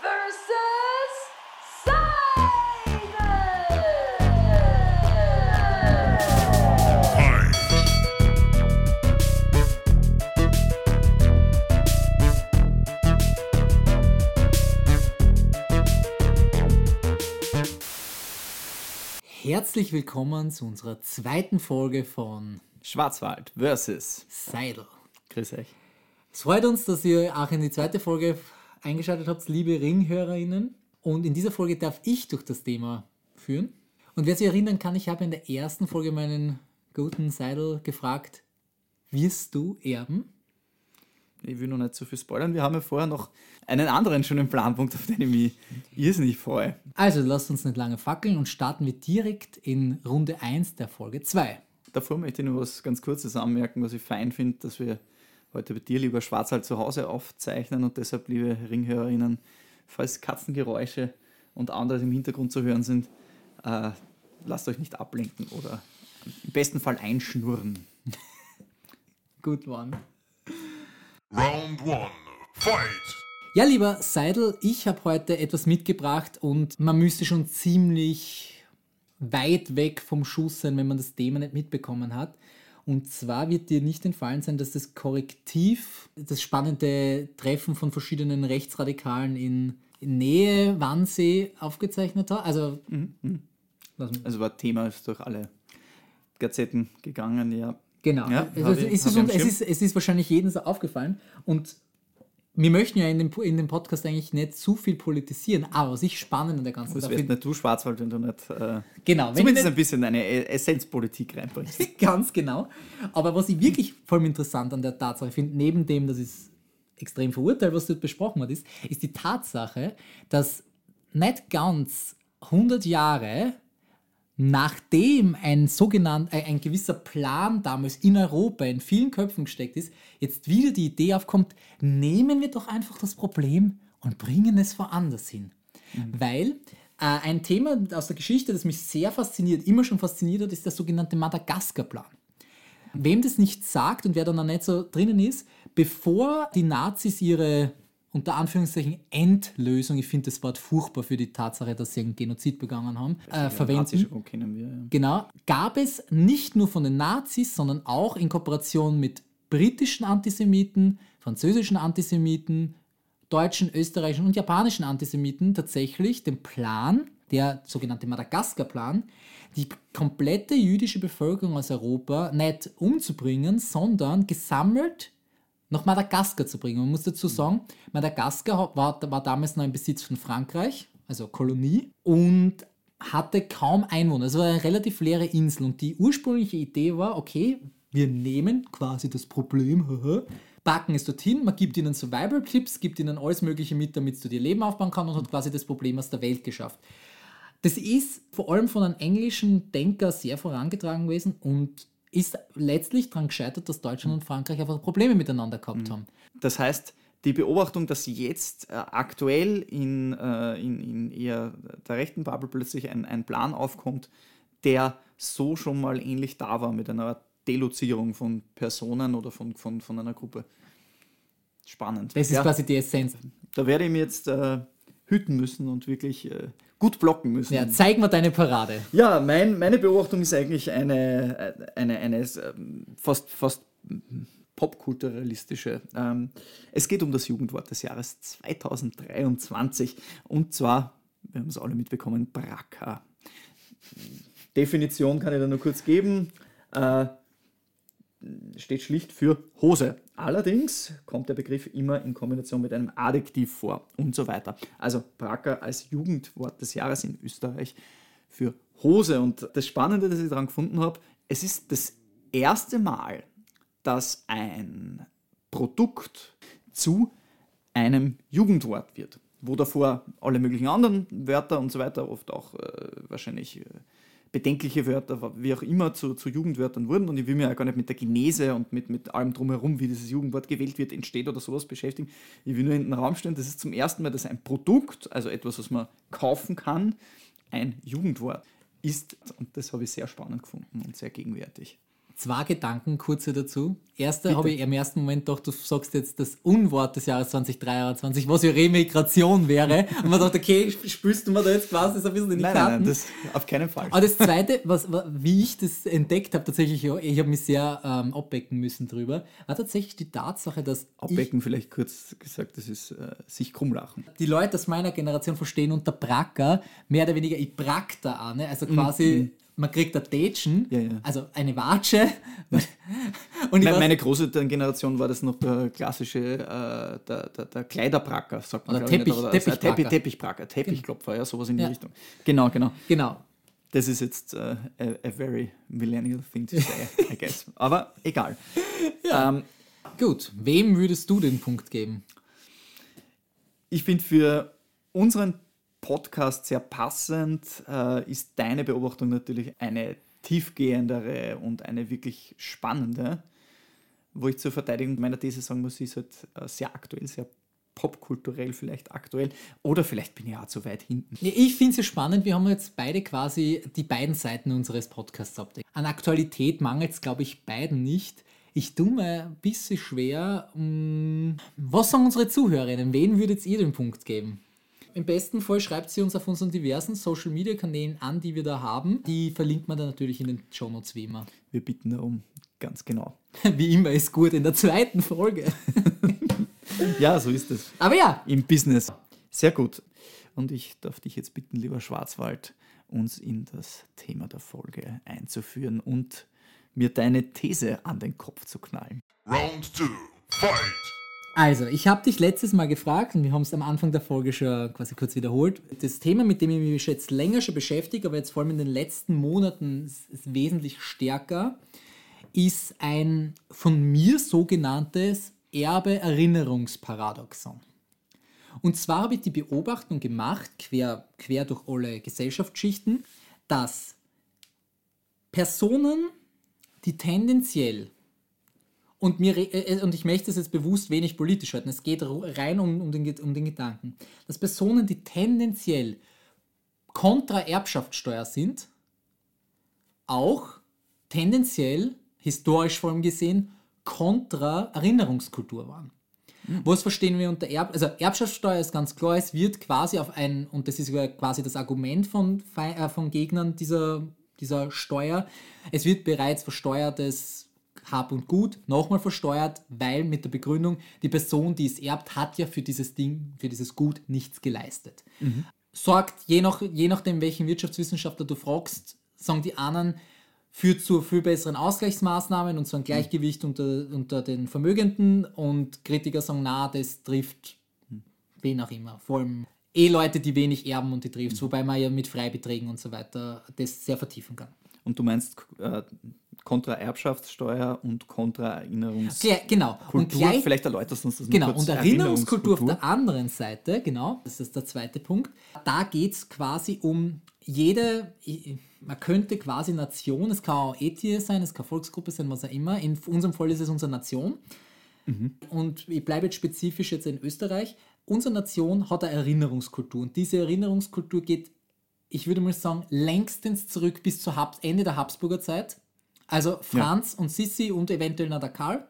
versus Herzlich willkommen zu unserer zweiten Folge von Schwarzwald versus Seidel. Grüß euch. Es freut uns, dass ihr auch in die zweite Folge eingeschaltet habt, liebe Ringhörerinnen. Und in dieser Folge darf ich durch das Thema führen. Und wer sich erinnern kann, ich habe in der ersten Folge meinen guten Seidel gefragt, wirst du erben? Ich will noch nicht zu viel spoilern. Wir haben ja vorher noch einen anderen schönen Planpunkt, auf den ich mich irrsinnig freue. Also lasst uns nicht lange fackeln und starten wir direkt in Runde 1 der Folge 2. Davor möchte ich nur was ganz Kurzes anmerken, was ich fein finde, dass wir heute bei dir, lieber Schwarzwald, zu Hause aufzeichnen und deshalb, liebe Ringhörerinnen, falls Katzengeräusche und anderes im Hintergrund zu hören sind, äh, lasst euch nicht ablenken oder im besten Fall einschnurren. Gut one. Round one, fight! Ja, lieber Seidel, ich habe heute etwas mitgebracht und man müsste schon ziemlich weit weg vom Schuss sein, wenn man das Thema nicht mitbekommen hat. Und zwar wird dir nicht entfallen sein, dass das Korrektiv, das spannende Treffen von verschiedenen Rechtsradikalen in, Nähe Wannsee aufgezeichnet hat. Also, Also war Thema ist durch alle Gazetten gegangen, ja. Genau. Ja, also, es, ist, es, ist, es ist wahrscheinlich jedem so aufgefallen. Und wir möchten ja in dem, in dem Podcast eigentlich nicht zu viel politisieren, aber was ich spannend an der ganzen Das Sache wärst finde. nicht du Schwarzwald, wenn du nicht äh, Genau, zumindest nicht- ein bisschen eine E- Essenzpolitik reinbringst. Ganz genau. Aber was ich wirklich voll interessant an der Tatsache finde, neben dem, dass es extrem verurteile, was dort besprochen wird, ist, ist die Tatsache, dass nicht ganz 100 Jahre nachdem ein sogenannt, ein, ein gewisser Plan damals in Europa in vielen Köpfen gesteckt ist, jetzt wieder die Idee aufkommt, nehmen wir doch einfach das Problem und bringen es woanders hin. Weil äh, ein Thema aus der Geschichte, das mich sehr fasziniert, immer schon fasziniert hat, ist der sogenannte Madagaskar-Plan. Wem das nicht sagt und wer da noch nicht so drinnen ist, bevor die Nazis ihre unter Anführungszeichen Endlösung, ich finde das Wort furchtbar für die Tatsache, dass sie einen Genozid begangen haben, äh, verwenden. Wir, ja. Genau, gab es nicht nur von den Nazis, sondern auch in Kooperation mit britischen Antisemiten, französischen Antisemiten, deutschen, österreichischen und japanischen Antisemiten tatsächlich den Plan, der sogenannte Madagaskar-Plan, die komplette jüdische Bevölkerung aus Europa nicht umzubringen, sondern gesammelt nach Madagaskar zu bringen. Man muss dazu sagen, Madagaskar war, war damals noch ein Besitz von Frankreich, also Kolonie, und hatte kaum Einwohner. Es war eine relativ leere Insel. Und die ursprüngliche Idee war, okay, wir nehmen quasi das Problem, packen es dorthin, man gibt ihnen Survival-Tipps, gibt ihnen alles Mögliche mit, damit du dir Leben aufbauen kannst und hat quasi das Problem aus der Welt geschafft. Das ist vor allem von einem englischen Denker sehr vorangetragen gewesen und ist letztlich daran gescheitert, dass Deutschland und Frankreich einfach Probleme miteinander gehabt haben. Das heißt, die Beobachtung, dass jetzt äh, aktuell in, äh, in, in eher der rechten Bubble plötzlich ein, ein Plan aufkommt, der so schon mal ähnlich da war mit einer Delozierung von Personen oder von, von, von einer Gruppe. Spannend. Das ist Ja, quasi die Essenz. da werde ich mir jetzt äh, hüten müssen und wirklich äh, gut blocken müssen. Ja, zeig mal deine Parade. Ja, mein, meine Beobachtung ist eigentlich eine, eine, eine ähm, fast, fast popkulturalistische. Ähm, es geht um das Jugendwort des Jahres 2023 und zwar, wir haben es alle mitbekommen, Braka. Definition kann ich da nur kurz geben. Äh, steht schlicht für Hose. Allerdings kommt der Begriff immer in Kombination mit einem Adjektiv vor und so weiter. Also Bracker als Jugendwort des Jahres in Österreich für Hose. Und das Spannende, das ich daran gefunden habe, es ist das erste Mal, dass ein Produkt zu einem Jugendwort wird. Wo davor alle möglichen anderen Wörter und so weiter, oft auch äh, wahrscheinlich äh, bedenkliche Wörter, wie auch immer, zu, zu Jugendwörtern wurden. Und ich will mich ja gar nicht mit der Genese und mit, mit allem drumherum, wie dieses Jugendwort gewählt wird, entsteht oder sowas beschäftigen. Ich will nur in den Raum stellen, das ist zum ersten Mal, dass ein Produkt, also etwas, was man kaufen kann, ein Jugendwort ist. Und das habe ich sehr spannend gefunden und sehr gegenwärtig. Zwei Gedanken kurze dazu. Erster habe ich im ersten Moment gedacht, du sagst jetzt das Unwort des Jahres 2023, was ja Remigration wäre. Und man dachte, okay, spürst du mir da jetzt quasi so ein bisschen in die Nein, Karten? nein, nein, das auf keinen Fall. Aber das Zweite, was, wa- wie ich das entdeckt habe, tatsächlich, ich habe mich sehr ähm, abbecken müssen drüber, war tatsächlich die Tatsache, dass ich, Abbecken vielleicht kurz gesagt, das ist äh, sich krumm lachen. die Leute aus meiner Generation verstehen unter Bracker mehr oder weniger, ich brack da an, ne? also quasi, man kriegt ein Tätschen, Ja, ja. also eine Watsche. Und Meine, meine Großelterngeneration war das noch der klassische, äh, der, der, der Kleiderbracker, sagt man. Oder Teppich- nicht, aber das- äh, Teppichbracker. Teppich, Teppichbracker, Teppichklopfer, ja, sowas in die Ja. Richtung. Genau, genau. Genau. Das ist jetzt äh, a, a very millennial thing to say, I guess. Aber egal. Ähm, Gut, wem würdest du den Punkt geben? ich finde für unseren Podcast sehr passend äh, ist deine Beobachtung natürlich eine tiefgehendere und eine wirklich spannende, wo ich zur Verteidigung meiner These sagen muss, sie ist halt äh, sehr aktuell, sehr popkulturell vielleicht aktuell oder vielleicht bin ich auch zu weit hinten. Ich finde es ja spannend, wir haben jetzt beide quasi die beiden Seiten unseres Podcasts abdecken. An Aktualität mangelt es, glaube ich, beiden nicht. Ich tue mir ein bisschen schwer. mh, Was sagen unsere Zuhörerinnen? Wen würdet ihr den Punkt geben? Im besten Fall schreibt sie uns auf unseren diversen Social Media Kanälen an, die wir da haben. Die verlinkt man dann natürlich in den Show Notes wie immer. Wir bitten darum, ganz genau. Wie immer ist gut in der zweiten Folge. Ja, so ist es. Aber ja, Im Business. Sehr gut. Und ich darf dich jetzt bitten, lieber Schwarzwald, uns in das Thema der Folge einzuführen und mir deine These an den Kopf zu knallen. Round two. Fight. Also, ich habe dich letztes Mal gefragt und wir haben es am Anfang der Folge schon quasi kurz wiederholt. Das Thema, mit dem ich mich jetzt länger schon beschäftige, aber jetzt vor allem in den letzten Monaten wesentlich stärker, ist ein von mir sogenanntes Erbe-Erinnerungsparadoxon. Und zwar habe ich die Beobachtung gemacht, quer, quer durch alle Gesellschaftsschichten, dass Personen, die tendenziell und, mir, re- äh, und ich möchte es jetzt bewusst wenig politisch halten. Es geht rein um, um, den, um den Gedanken. Dass Personen, die tendenziell kontra Erbschaftssteuer sind, auch tendenziell, historisch vor allem gesehen, kontra Erinnerungskultur waren. Was verstehen wir unter Erb? Also Erbschaftssteuer ist ganz klar, es wird quasi auf ein, und das ist quasi das Argument von, äh, von Gegnern dieser, dieser Steuer, es wird bereits versteuertes Hab und Gut nochmal versteuert, weil mit der Begründung, die Person, die es erbt, hat ja für dieses Ding, für dieses Gut nichts geleistet. Sorgt, je, nach, je nachdem, welchen Wirtschaftswissenschaftler du fragst, sagen die anderen, führt zu viel besseren Ausgleichsmaßnahmen und zu einem Gleichgewicht unter, unter den Vermögenden und Kritiker sagen, na, das trifft wen auch immer. Vor allem eh Leute, die wenig erben und die trifft, wobei man ja mit Freibeträgen und so weiter das sehr vertiefen kann. Und du meinst äh, kontra Erbschaftssteuer und kontra Erinnerungskultur. Genau. Und gleich, Vielleicht erläuterst du uns das Genau, kurz. und Erinnerungskultur auf der anderen Seite, genau, das ist der zweite Punkt. Da geht es quasi um jede, man könnte quasi Nation, es kann auch Ethie sein, es kann Volksgruppe sein, was auch immer. In unserem Fall ist es unsere Nation. Und ich bleibe jetzt spezifisch jetzt in Österreich. Unsere Nation hat eine Erinnerungskultur und diese Erinnerungskultur geht, ich würde mal sagen, längstens zurück bis zur Habs Ende der Habsburger Zeit. Also Franz und Sissi und eventuell noch der Karl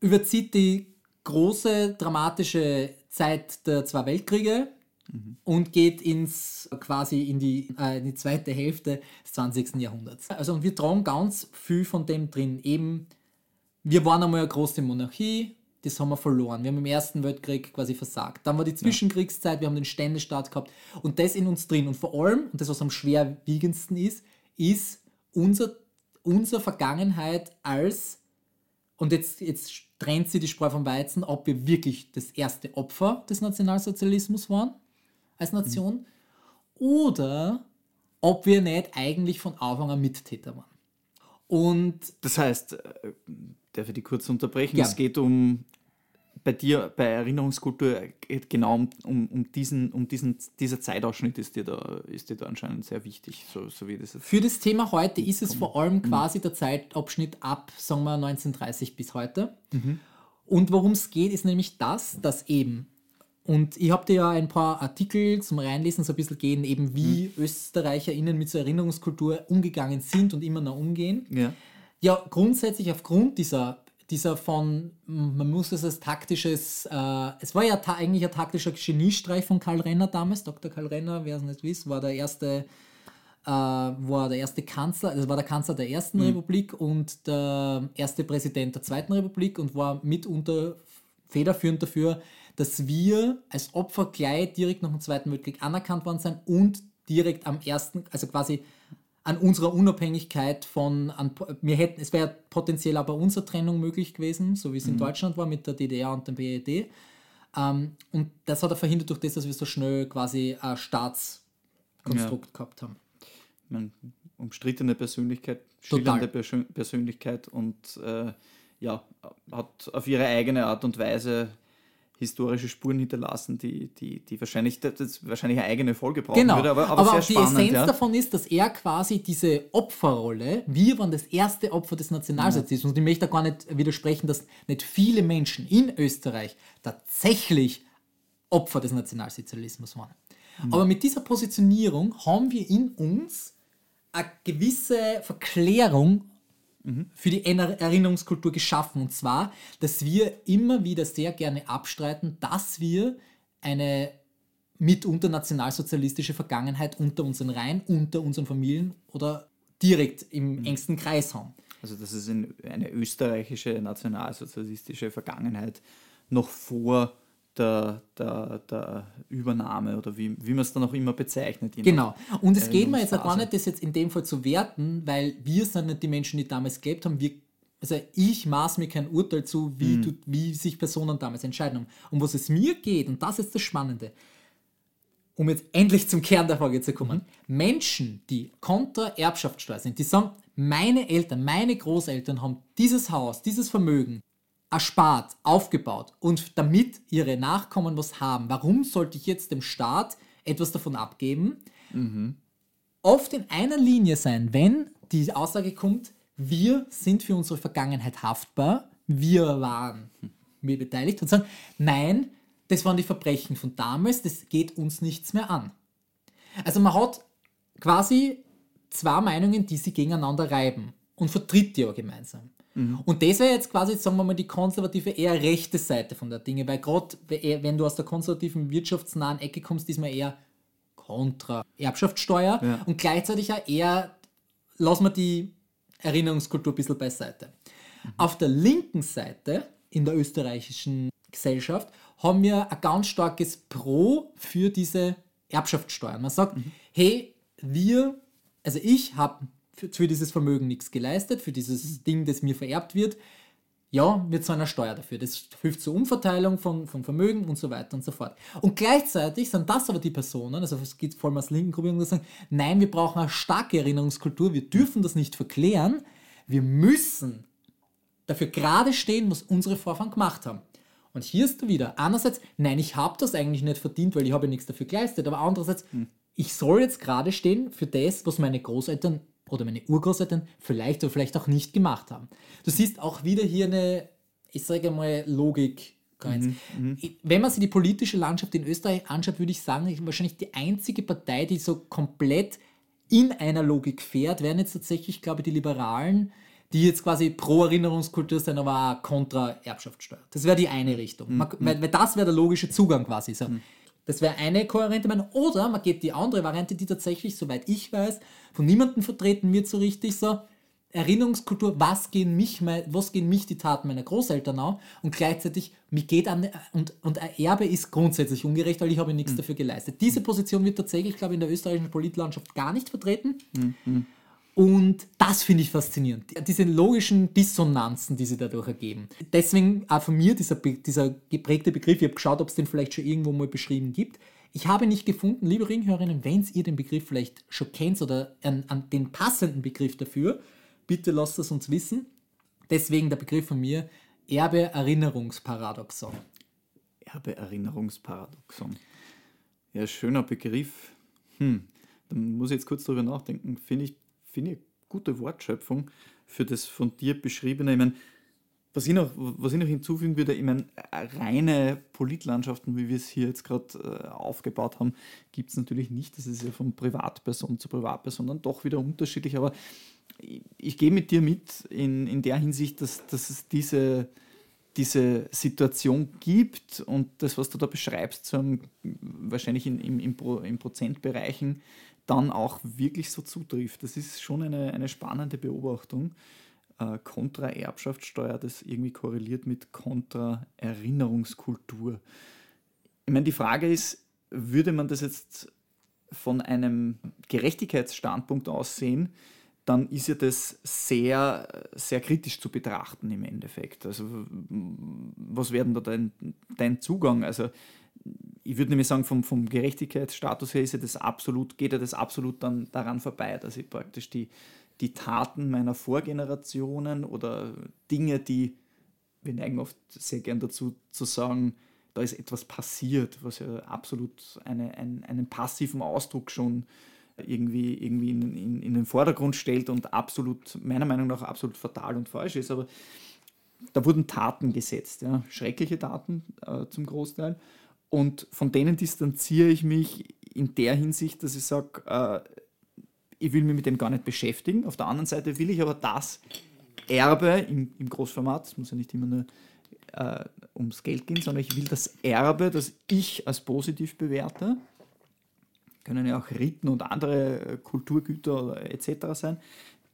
überzieht die große dramatische Zeit der zwei Weltkriege und geht ins quasi in die, äh, in die zweite Hälfte des 20. Jahrhunderts. Also und wir tragen ganz viel von dem drin. Eben, wir waren einmal eine große Monarchie, das haben wir verloren. Wir haben im Ersten Weltkrieg quasi versagt. Dann war die Zwischenkriegszeit, wir haben den Ständestaat gehabt und das in uns drin. Und vor allem, und das, was am schwerwiegendsten ist, ist unser, unsere Vergangenheit als und jetzt, jetzt trennt sie die Spreu vom Weizen, ob wir wirklich das erste Opfer des Nationalsozialismus waren als Nation oder ob wir nicht eigentlich von Anfang an Mittäter waren. Und Das heißt, äh, darf ich die kurz unterbrechen? Gern. Es geht um, bei dir, bei Erinnerungskultur, geht genau um, um, um, diesen, um diesen, dieser Zeitausschnitt ist dir da, ist dir da anscheinend sehr wichtig, so, so wie das jetzt. für das Thema heute ist es vor allem quasi der Zeitabschnitt ab, sagen wir, 1930 bis heute. Und worum es geht, ist nämlich das, dass eben Und ich habe dir ja ein paar Artikel zum Reinlesen so ein bisschen gehen, eben wie Mhm. ÖsterreicherInnen mit so Erinnerungskultur umgegangen sind und immer noch umgehen. Ja. Ja, grundsätzlich aufgrund dieser, dieser von, man muss es als taktisches, äh, es war ja eigentlich ein taktischer Geniestreich von Karl Renner damals, Dr. Karl Renner, wer es nicht wisst, war der erste, äh, war der erste Kanzler, das war der Kanzler der ersten Republik und der erste Präsident der zweiten Republik und war mitunter federführend dafür, dass wir als Opfer gleich direkt nach dem Zweiten Weltkrieg anerkannt worden sind und direkt am ersten, also quasi an unserer Unabhängigkeit von, an, wir hätten, es wäre potenziell aber unsere Trennung möglich gewesen, so wie es in Deutschland war mit der DDR und dem BED. Ähm, und das hat er verhindert durch das, dass wir so schnell quasi ein Staatskonstrukt gehabt haben. Meine, umstrittene Persönlichkeit, Persön- Persönlichkeit und äh, ja, hat auf ihre eigene Art und Weise historische Spuren hinterlassen, die, die, die wahrscheinlich, das wahrscheinlich eine eigene Folge brauchen Genau, würde, aber, aber, aber, auch sehr die spannend. Essenz ja. davon ist, dass er quasi diese Opferrolle, wir waren das erste Opfer des Nationalsozialismus und ich möchte da gar nicht widersprechen, dass nicht viele Menschen in Österreich tatsächlich Opfer des Nationalsozialismus waren. Aber mit dieser Positionierung haben wir in uns eine gewisse Verklärung für die Erinner- Erinnerungskultur geschaffen. Und zwar, dass wir immer wieder sehr gerne abstreiten, dass wir eine mitunter nationalsozialistische Vergangenheit unter unseren Reihen, unter unseren Familien oder direkt im engsten Kreis haben. Also dass es in eine österreichische nationalsozialistische Vergangenheit noch vor der, der, der Übernahme oder wie, wie man es dann auch immer bezeichnet. Genau. Und es geht mir jetzt auch gar nicht, das jetzt in dem Fall zu werten, weil wir sind nicht die Menschen, die damals gelebt haben. Wir, also ich maß mir kein Urteil zu, wie, du, wie sich Personen damals entscheiden haben. Um was es mir geht, und das ist das Spannende, um jetzt endlich zum Kern der Frage zu kommen. Menschen, die kontra Erbschaftssteuer sind, die sagen, meine Eltern, meine Großeltern haben dieses Haus, dieses Vermögen erspart, aufgebaut und damit ihre Nachkommen was haben. Warum sollte ich jetzt dem Staat etwas davon abgeben? Oft in einer Linie sein, wenn die Aussage kommt, wir sind für unsere Vergangenheit haftbar, wir waren mir beteiligt und sagen, nein, das waren die Verbrechen von damals, das geht uns nichts mehr an. Also man hat quasi zwei Meinungen, die sie gegeneinander reiben und vertritt die auch gemeinsam. Und das wäre jetzt quasi, sagen wir mal, die konservative, eher rechte Seite von der Dinge, weil gerade wenn du aus der konservativen, wirtschaftsnahen Ecke kommst, ist man eher kontra Erbschaftssteuer Ja. und gleichzeitig auch eher, lassen wir die Erinnerungskultur ein bisschen beiseite. Auf der linken Seite in der österreichischen Gesellschaft haben wir ein ganz starkes Pro für diese Erbschaftssteuer. Man sagt, hey, wir, also ich habe für, für dieses Vermögen nichts geleistet, für dieses Ding, das mir vererbt wird. Ja, wir zahlen eine Steuer dafür. Das hilft zur Umverteilung von, von Vermögen und so weiter und so fort. Und gleichzeitig sind das aber die Personen, also es geht vor allem aus linken Gruppierungen, die sagen, nein, wir brauchen eine starke Erinnerungskultur, wir dürfen das nicht verklären, wir müssen dafür gerade stehen, was unsere Vorfahren gemacht haben. Und hier ist du wieder. Einerseits, nein, ich habe das eigentlich nicht verdient, weil ich habe ja nichts dafür geleistet. Aber andererseits, ich soll jetzt gerade stehen für das, was meine Großeltern oder meine Urgroßeltern vielleicht oder vielleicht auch nicht gemacht haben. Du siehst auch wieder hier eine, ich sage mal, Logik. Wenn man sich die politische Landschaft in Österreich anschaut, würde ich sagen, ich- wahrscheinlich die einzige Partei, die so komplett in einer Logik fährt, wären jetzt tatsächlich, glaube ich, die Liberalen, die jetzt quasi pro Erinnerungskultur sind, aber auch kontra Erbschaftssteuer. Das wäre die eine Richtung. Man, weil, weil das wäre der logische Zugang quasi. So. Das wäre eine kohärente Meinung. Oder man geht die andere Variante, die tatsächlich, soweit ich weiß, von niemandem vertreten wird so richtig so. Erinnerungskultur, was gehen mich, was gehen mich die Taten meiner Großeltern an und gleichzeitig, mir geht an, und, und ein Erbe ist grundsätzlich ungerecht, weil ich habe nichts dafür geleistet. Diese Position wird tatsächlich, glaube ich, in der österreichischen Politlandschaft gar nicht vertreten. Und das finde ich faszinierend. Diese logischen Dissonanzen, die sie dadurch ergeben. Deswegen auch von mir dieser, dieser geprägte Begriff, ich habe geschaut, ob es den vielleicht schon irgendwo mal beschrieben gibt. Ich habe nicht gefunden, liebe Ringhörerinnen, wenn ihr den Begriff vielleicht schon kennt oder an, an den passenden Begriff dafür, bitte lasst es uns wissen. Deswegen der Begriff von mir, Erbe-Erinnerungsparadoxon. Erbe-Erinnerungsparadoxon. Ja, schöner Begriff. Hm, dann muss ich jetzt kurz darüber nachdenken. Finde ich, finde ich gute Wortschöpfung für das von dir beschriebene. Ich meine, Was ich, noch, was ich noch hinzufügen würde, ich meine, reine Politlandschaften, wie wir es hier jetzt gerade äh, aufgebaut haben, gibt es natürlich nicht. Das ist ja von Privatperson zu Privatperson dann doch wieder unterschiedlich. Aber ich, ich gehe mit dir mit in, in der Hinsicht, dass, dass es diese, diese Situation gibt und das, was du da beschreibst, so einem, wahrscheinlich in, im, im, Pro, in Prozentbereichen, dann auch wirklich so zutrifft. Das ist schon eine, eine spannende Beobachtung äh, Kontra-Erbschaftssteuer, das irgendwie korreliert mit Kontra-Erinnerungskultur. Ich meine, die Frage ist, würde man das jetzt von einem Gerechtigkeitsstandpunkt aus sehen, dann ist ja das sehr, sehr kritisch zu betrachten im Endeffekt. Also was wäre denn da dein, dein Zugang? Also ich würde nämlich sagen, vom, vom Gerechtigkeitsstatus her ist ja das absolut, geht ja das absolut dann daran vorbei, dass ich praktisch die, die Taten meiner Vorgenerationen oder Dinge, die, wir neigen oft sehr gern dazu zu sagen, da ist etwas passiert, was ja absolut eine, ein, einen passiven Ausdruck schon irgendwie, irgendwie in, in, in, den Vordergrund stellt und absolut, meiner Meinung nach, absolut fatal und falsch ist. Aber da wurden Taten gesetzt, ja, schreckliche Taten äh, zum Großteil. Und von denen distanziere ich mich in der Hinsicht, dass ich sage, äh, ich will mich mit dem gar nicht beschäftigen. Auf der anderen Seite will ich aber das Erbe im, im Großformat, es muss ja nicht immer nur äh, ums Geld gehen, sondern ich will das Erbe, das ich als positiv bewerte, können ja auch Riten und andere äh, Kulturgüter etc. sein,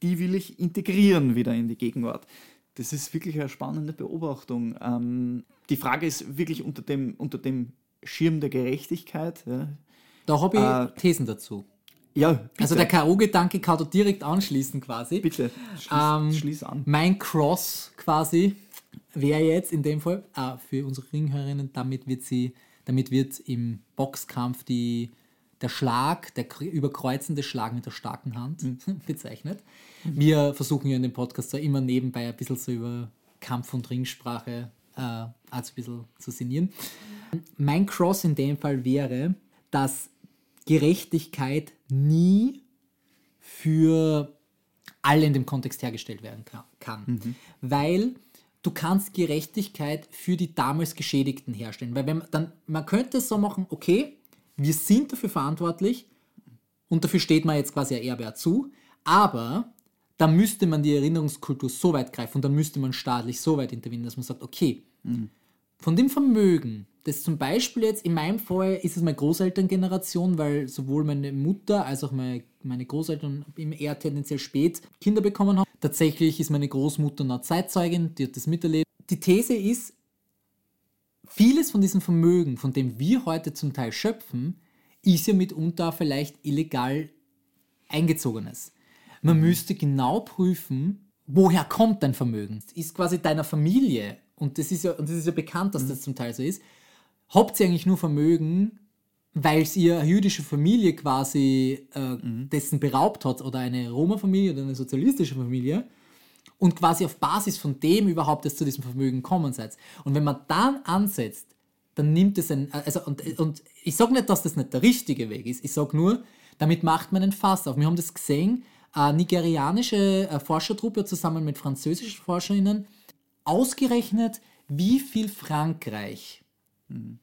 die will ich integrieren wieder in die Gegenwart. Das ist wirklich eine spannende Beobachtung. Ähm, die Frage ist wirklich unter dem, unter dem Schirm der Gerechtigkeit. Ja, da habe ich äh, Thesen dazu. Ja, bitte. Also der K.O.-Gedanke kann du direkt anschließen quasi. Bitte, schließ, ähm, schließ an. Mein Cross quasi wäre jetzt in dem Fall äh, für unsere Ringhörerinnen, damit wird sie, damit wird im Boxkampf die, der Schlag, der überkreuzende Schlag mit der starken Hand mhm. bezeichnet. Wir versuchen ja in dem Podcast so immer nebenbei ein bisschen so über Kampf- und Ringsprache äh, also ein bisschen zu sinnieren. Mein Cross in dem Fall wäre, dass Gerechtigkeit nie für alle in dem Kontext hergestellt werden kann. Mhm. Weil du kannst Gerechtigkeit für die damals Geschädigten herstellen. Weil wenn man, dann, man könnte es so machen, okay, wir sind dafür verantwortlich und dafür steht man jetzt quasi Erbe zu, aber dann müsste man die Erinnerungskultur so weit greifen und dann müsste man staatlich so weit intervenieren, dass man sagt, okay, mhm. Von dem Vermögen, das zum Beispiel jetzt in meinem Fall ist es meine Großelterngeneration, weil sowohl meine Mutter als auch meine, meine Großeltern eher tendenziell spät Kinder bekommen haben. Tatsächlich ist meine Großmutter noch Zeitzeugin, die hat das miterlebt. Die These ist, vieles von diesem Vermögen, von dem wir heute zum Teil schöpfen, ist ja mitunter vielleicht illegal eingezogenes. Man müsste genau prüfen, woher kommt dein Vermögen? Ist quasi deiner Familie, und das ist ja, und das ist ja bekannt, dass das zum Teil so ist, habt ihr eigentlich nur Vermögen, weil es ihr jüdische Familie quasi äh, mhm. dessen beraubt hat oder eine Roma-Familie oder eine sozialistische Familie und quasi auf Basis von dem überhaupt erst zu diesem Vermögen kommen seid. Und wenn man dann ansetzt, dann nimmt es ein, also und, und ich sage nicht, dass das nicht der richtige Weg ist, ich sage nur, damit macht man ein Fass auf. Wir haben das gesehen, eine nigerianische äh, Forschertruppe zusammen mit französischen Forscherinnen ausgerechnet, wie viel Frankreich mhm.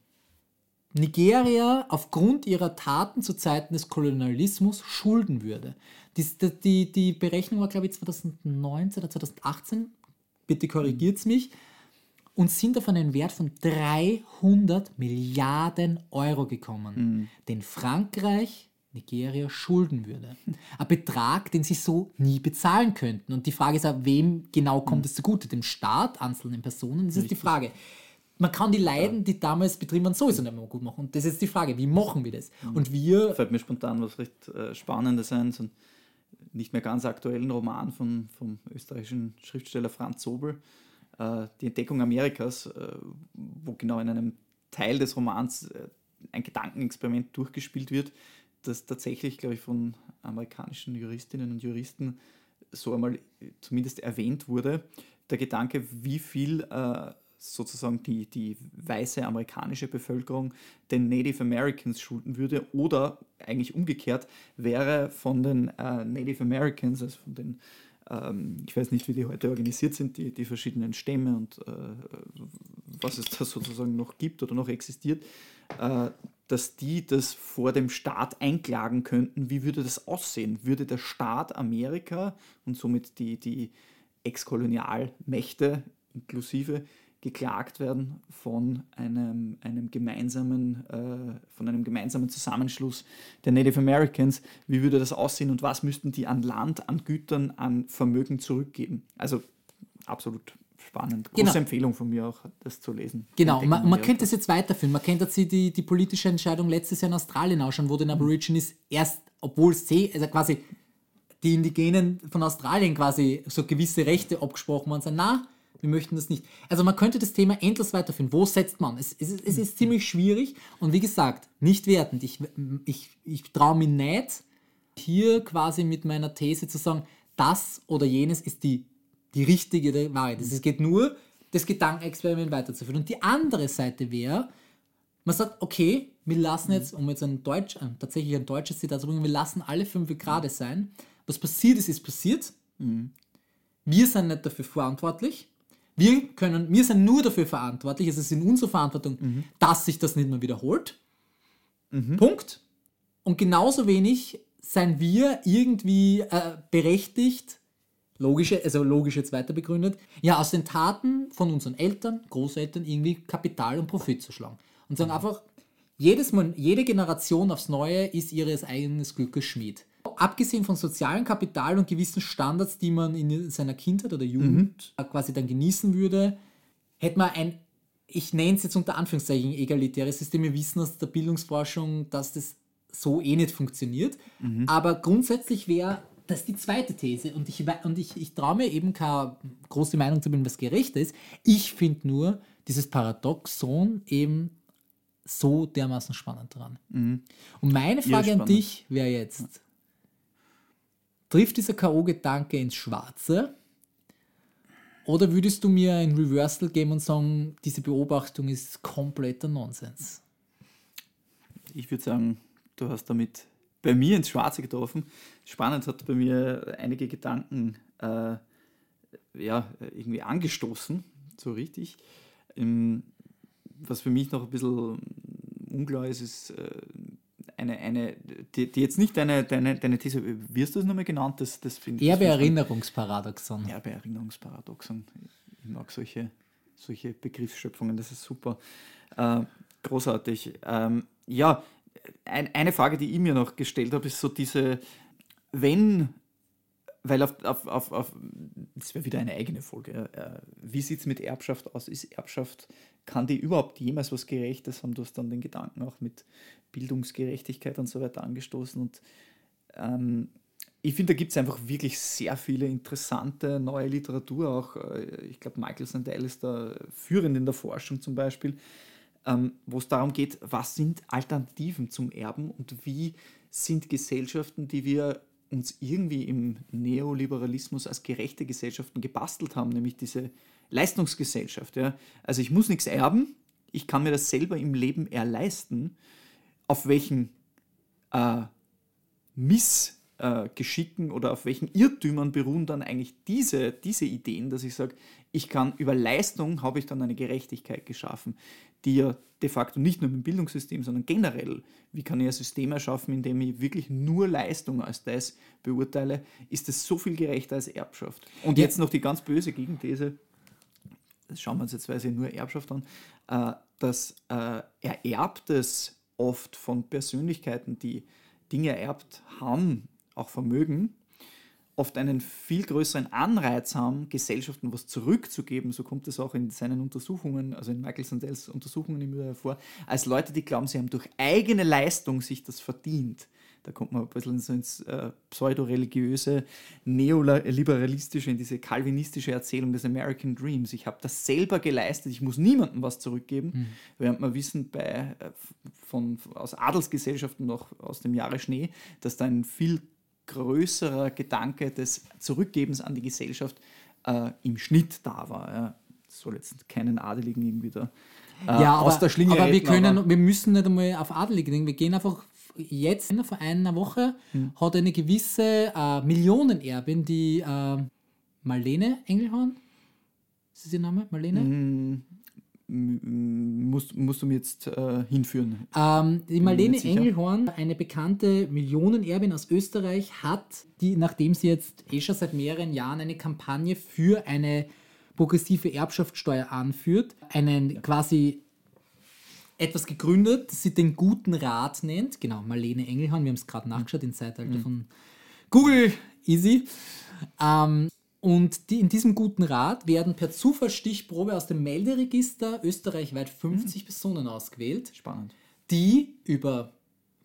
Nigeria aufgrund ihrer Taten zu Zeiten des Kolonialismus schulden würde. Die, die, die Berechnung war, glaube ich, 2019 oder 2018, bitte korrigiert es mich, und sind auf einen Wert von 300 Milliarden Euro gekommen, mhm. den Frankreich Nigeria schulden würde. Ein Betrag, den sie so nie bezahlen könnten. Und die Frage ist auch, wem genau kommt mhm. es zugute? Dem Staat, einzelnen Personen? Das Richtig. ist die Frage man kann die Leiden, die damals betrieben waren, sowieso nicht mehr gut machen. Und das ist die Frage, wie machen wir das? Mhm. Und wir. Fällt mir spontan was recht äh, Spannendes ein, so einen nicht mehr ganz aktuellen Roman von, vom österreichischen Schriftsteller Franz Sobel, äh, Die Entdeckung Amerikas, äh, wo genau in einem Teil des Romans äh, ein Gedankenexperiment durchgespielt wird, das tatsächlich, glaube ich, von amerikanischen Juristinnen und Juristen so einmal zumindest erwähnt wurde. Der Gedanke, wie viel äh, sozusagen die, die weiße amerikanische Bevölkerung den Native Americans schulden würde oder eigentlich umgekehrt wäre von den äh, Native Americans, also von den ähm, ich weiß nicht, wie die heute organisiert sind, die, die verschiedenen Stämme und äh, was es da sozusagen noch gibt oder noch existiert, äh, dass die das vor dem Staat einklagen könnten. Wie würde das aussehen? Würde der Staat Amerika und somit die, die Ex-Kolonialmächte inklusive geklagt werden von einem, einem, gemeinsamen, äh, von einem gemeinsamen Zusammenschluss der Native Americans. Wie würde das aussehen und was müssten die an Land, an Gütern, an Vermögen zurückgeben? Also absolut spannend. Große Genau. Empfehlung von mir auch, das zu lesen. Genau, man, man könnte es jetzt weiterführen. Man könnte sich die, die politische Entscheidung letztes Jahr in Australien anschauen, wo den Mhm. Aborigines erst, obwohl sie, also quasi die Indigenen von Australien quasi so gewisse Rechte abgesprochen worden sind. Na, wir möchten das nicht. Also man könnte das Thema endlos weiterführen. Wo setzt man? Es, es, ist- es ist ziemlich schwierig und wie gesagt, nicht wertend. Ich, ich, ich traue mir nicht, hier quasi mit meiner These zu sagen, das oder jenes ist die, die richtige Wahrheit. Es geht nur, das Gedankenexperiment weiterzuführen. Und die andere Seite wäre, man sagt, okay, wir lassen jetzt, um jetzt ein Deutsch, äh, tatsächlich ein deutsches Zitat zu bringen, wir lassen alle fünf Grade sein. Was passiert ist, ist passiert. Wir sind nicht dafür verantwortlich. Wir können, wir sind nur dafür verantwortlich, es ist in unserer Verantwortung, dass sich das nicht mehr wiederholt. Punkt. Und genauso wenig seien wir irgendwie äh, berechtigt, logische, also logisch jetzt weiter begründet, ja, aus den Taten von unseren Eltern, Großeltern irgendwie Kapital und Profit zu schlagen. Und sagen einfach, jedes Mal, jede Generation aufs Neue ist ihres eigenen Glückes Schmied. Abgesehen von sozialem Kapital und gewissen Standards, die man in seiner Kindheit oder Jugend äh, quasi dann genießen würde, hätte man ein, ich nenne es jetzt unter Anführungszeichen, egalitäres System. Wir wissen aus der Bildungsforschung, dass das so eh nicht funktioniert. Aber grundsätzlich wäre das die zweite These. Und ich, und ich, ich traue mir eben keine große Meinung zu bilden, was gerecht ist. Ich finde nur dieses Paradoxon eben so dermaßen spannend dran. Und meine Frage an dich wäre jetzt, trifft dieser K.O.-Gedanke ins Schwarze? Oder würdest du mir ein Reversal geben und sagen, diese Beobachtung ist kompletter Nonsens? Ich würde sagen, du hast damit bei mir ins Schwarze getroffen. Spannend hat bei mir einige Gedanken äh, ja, irgendwie angestoßen, so richtig. Ähm, was für mich noch ein bisschen unklar ist, ist äh, eine, eine die, die jetzt nicht deine, deine, deine These, wie hast du das nochmal genannt? Das, das finde das find ich- Erbe-Erinnerungsparadoxon. Erbe-Erinnerungsparadoxon. Ich mag solche, solche Begriffsschöpfungen, das ist super. Äh, großartig. Ähm, ja, ein, eine Frage, die ich mir noch gestellt habe, ist so diese, wenn, weil auf, auf, auf, auf das wäre wieder eine eigene Folge, äh, wie sieht es mit Erbschaft aus? Ist Erbschaft, kann die überhaupt jemals was Gerechtes haben? Du hast dann den Gedanken auch mit Bildungsgerechtigkeit und so weiter angestoßen und ähm, ich finde, da gibt es einfach wirklich sehr viele interessante neue Literatur. Auch, äh, ich glaube, Michael Sandel ist da führend in der Forschung zum Beispiel, ähm, wo es darum geht, was sind Alternativen zum Erben und wie sind Gesellschaften, die wir uns irgendwie im Neoliberalismus als gerechte Gesellschaften gebastelt haben, nämlich diese Leistungsgesellschaft. Ja? Also ich muss nichts erben, ich kann mir das selber im Leben erleisten, auf welchen äh, Missgeschicken oder auf welchen Irrtümern beruhen dann eigentlich diese, diese Ideen, dass ich sage, ich kann über Leistung habe ich dann eine Gerechtigkeit geschaffen, die ja de facto nicht nur im Bildungssystem, sondern generell, wie kann ich ein System erschaffen, in dem ich wirklich nur Leistung als das beurteile, ist es so viel gerechter als Erbschaft. Und jetzt noch die ganz böse Gegenthese, das schauen wir uns jetzt weise nur Erbschaft an, äh, dass äh, Ererbtes oft von Persönlichkeiten, die Dinge ererbt haben, auch Vermögen, oft einen viel größeren Anreiz haben, Gesellschaften was zurückzugeben, so kommt es auch in seinen Untersuchungen, also in Michael Sandels Untersuchungen immer hervor, als Leute, die glauben, sie haben durch eigene Leistung sich das verdient. Da kommt man ein bisschen so ins äh, pseudo-religiöse, neoliberalistische, in diese kalvinistische Erzählung des American Dreams. Ich habe das selber geleistet, ich muss niemandem was zurückgeben, während wir wissen bei, äh, von, aus Adelsgesellschaften noch aus dem Jahre Schnee, dass da ein viel größerer Gedanke des Zurückgebens an die Gesellschaft äh, im Schnitt da war. Ja. Das soll jetzt keinen Adeligen irgendwie da äh, ja, aus aber, der Schlinge aber wir retten, können, aber- wir müssen nicht einmal auf Adelige denken. Wir gehen einfach jetzt, vor einer Woche, Hm. hat eine gewisse äh, Millionenerbin, die äh, Marlene Engelhorn. Ist das ihr Name? Marlene? Mhm. Musst, musst du mir jetzt äh, hinführen? Ähm, die Marlene. Engelhorn, eine bekannte Millionenerbin aus Österreich, hat, die, nachdem sie jetzt eh schon seit mehreren Jahren eine Kampagne für eine progressive Erbschaftssteuer anführt, einen quasi etwas gegründet, das sie den Guten Rat nennt. Genau, Marlene Engelhorn, wir haben es gerade nachgeschaut, im Zeitalter von Google, easy. Ähm, und die, in diesem guten Rat werden per Zufallsstichprobe aus dem Melderegister österreichweit 50 Personen ausgewählt, Spannend. die über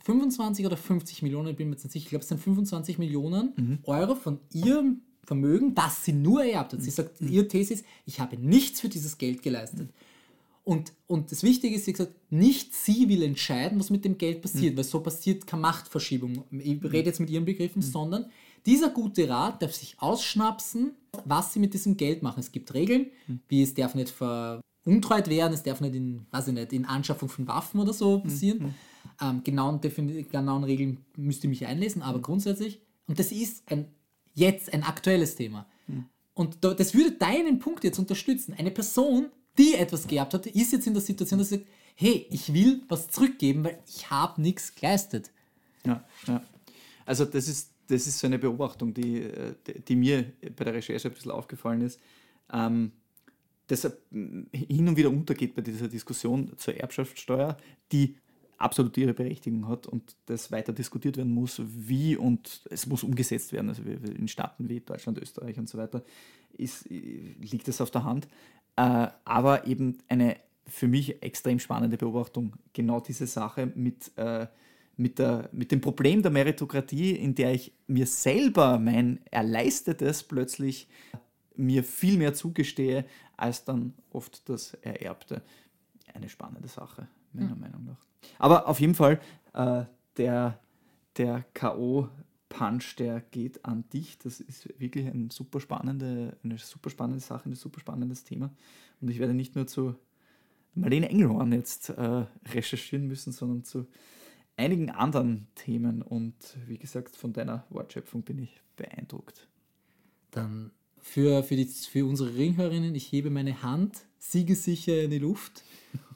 25 oder 50 Millionen, ich bin mir jetzt nicht sicher, ich glaube, es sind 25 Millionen Euro von ihrem Vermögen, das sie nur ererbt hat. Sie sagt, ihre These ist, ich habe nichts für dieses Geld geleistet. Und, und das Wichtige ist, sie gesagt, nicht sie will entscheiden, was mit dem Geld passiert, weil so passiert keine Machtverschiebung. Ich rede jetzt mit ihren Begriffen, sondern dieser gute Rat darf sich ausschnapsen, was sie mit diesem Geld machen. Es gibt Regeln, wie es darf nicht veruntreut werden, es darf nicht in, weiß ich nicht, in Anschaffung von Waffen oder so passieren. Ähm, genauen, genauen Regeln müsst ihr mich einlesen, aber grundsätzlich, und das ist ein, jetzt ein aktuelles Thema. Und da, das würde deinen Punkt jetzt unterstützen. Eine Person, die etwas geerbt hat, ist jetzt in der Situation, dass sie sagt, hey, ich will was zurückgeben, weil ich habe nichts geleistet. Ja, ja. Also das ist, das ist so eine Beobachtung, die, äh, die- mir bei der Recherche ein bisschen aufgefallen ist. Ähm, deshalb mh, hin und wieder untergeht bei dieser Diskussion zur Erbschaftssteuer, die absolut ihre Berechtigung hat und das weiter diskutiert werden muss, wie und es muss umgesetzt werden. Also in Staaten wie Deutschland, Österreich und so weiter ist, liegt es auf der Hand. Äh, aber eben eine für mich extrem spannende Beobachtung, genau diese Sache mit, äh, mit, der, mit dem Problem der Meritokratie, in der ich mir selber mein Erleistetes plötzlich mir viel mehr zugestehe, als dann oft das Ererbte. Eine spannende Sache, meiner Meinung nach. Aber auf jeden Fall, äh, der, der K.O.-Punch, der geht an dich. Das ist wirklich ein super spannende, eine super spannende Sache, ein super spannendes Thema. Und ich werde nicht nur zu Marlene Engelhorn jetzt äh, recherchieren müssen, sondern zu einigen anderen Themen. Und wie gesagt, von deiner Wortschöpfung bin ich beeindruckt. Dann für, für, die, für unsere Ringhörerinnen, ich hebe meine Hand siegesicher in die Luft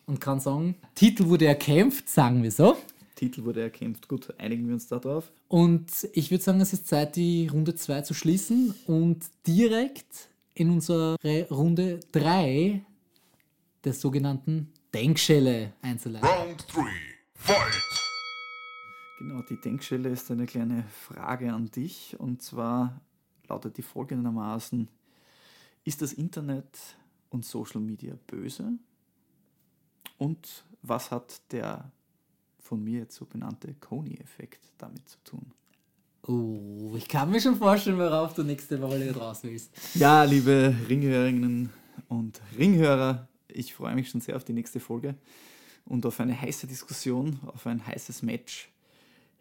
und kann sagen, Titel wurde erkämpft, sagen wir so. Titel wurde erkämpft. Gut, einigen wir uns da drauf. Und ich würde sagen, es ist Zeit, die Runde 2 zu schließen und direkt in unsere Runde 3 der sogenannten Denkschelle einzuleiten. Round three. Fight. Genau, die Denkstelle ist eine kleine Frage an dich. Und zwar lautet die folgendermaßen: Ist das Internet und Social Media böse? Und was hat der von mir jetzt so benannte Coney-Effekt damit zu tun? Oh, ich kann mir schon vorstellen, worauf du nächste Woche raus willst. Ja, liebe Ringhörerinnen und Ringhörer, ich freue mich schon sehr auf die nächste Folge und auf eine heiße Diskussion, auf ein heißes Match.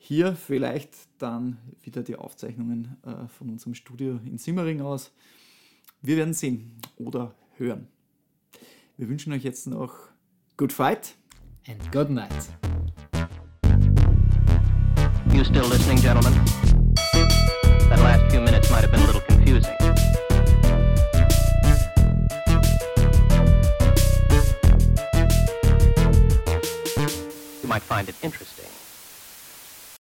Hier vielleicht dann wieder die Aufzeichnungen äh, von unserem Studio in Simmering aus. Wir werden sehen oder hören. Wir wünschen euch jetzt noch Good Fight. And good night. You still listening, gentlemen? That last few minutes might have been a little confusing. You might find it interesting.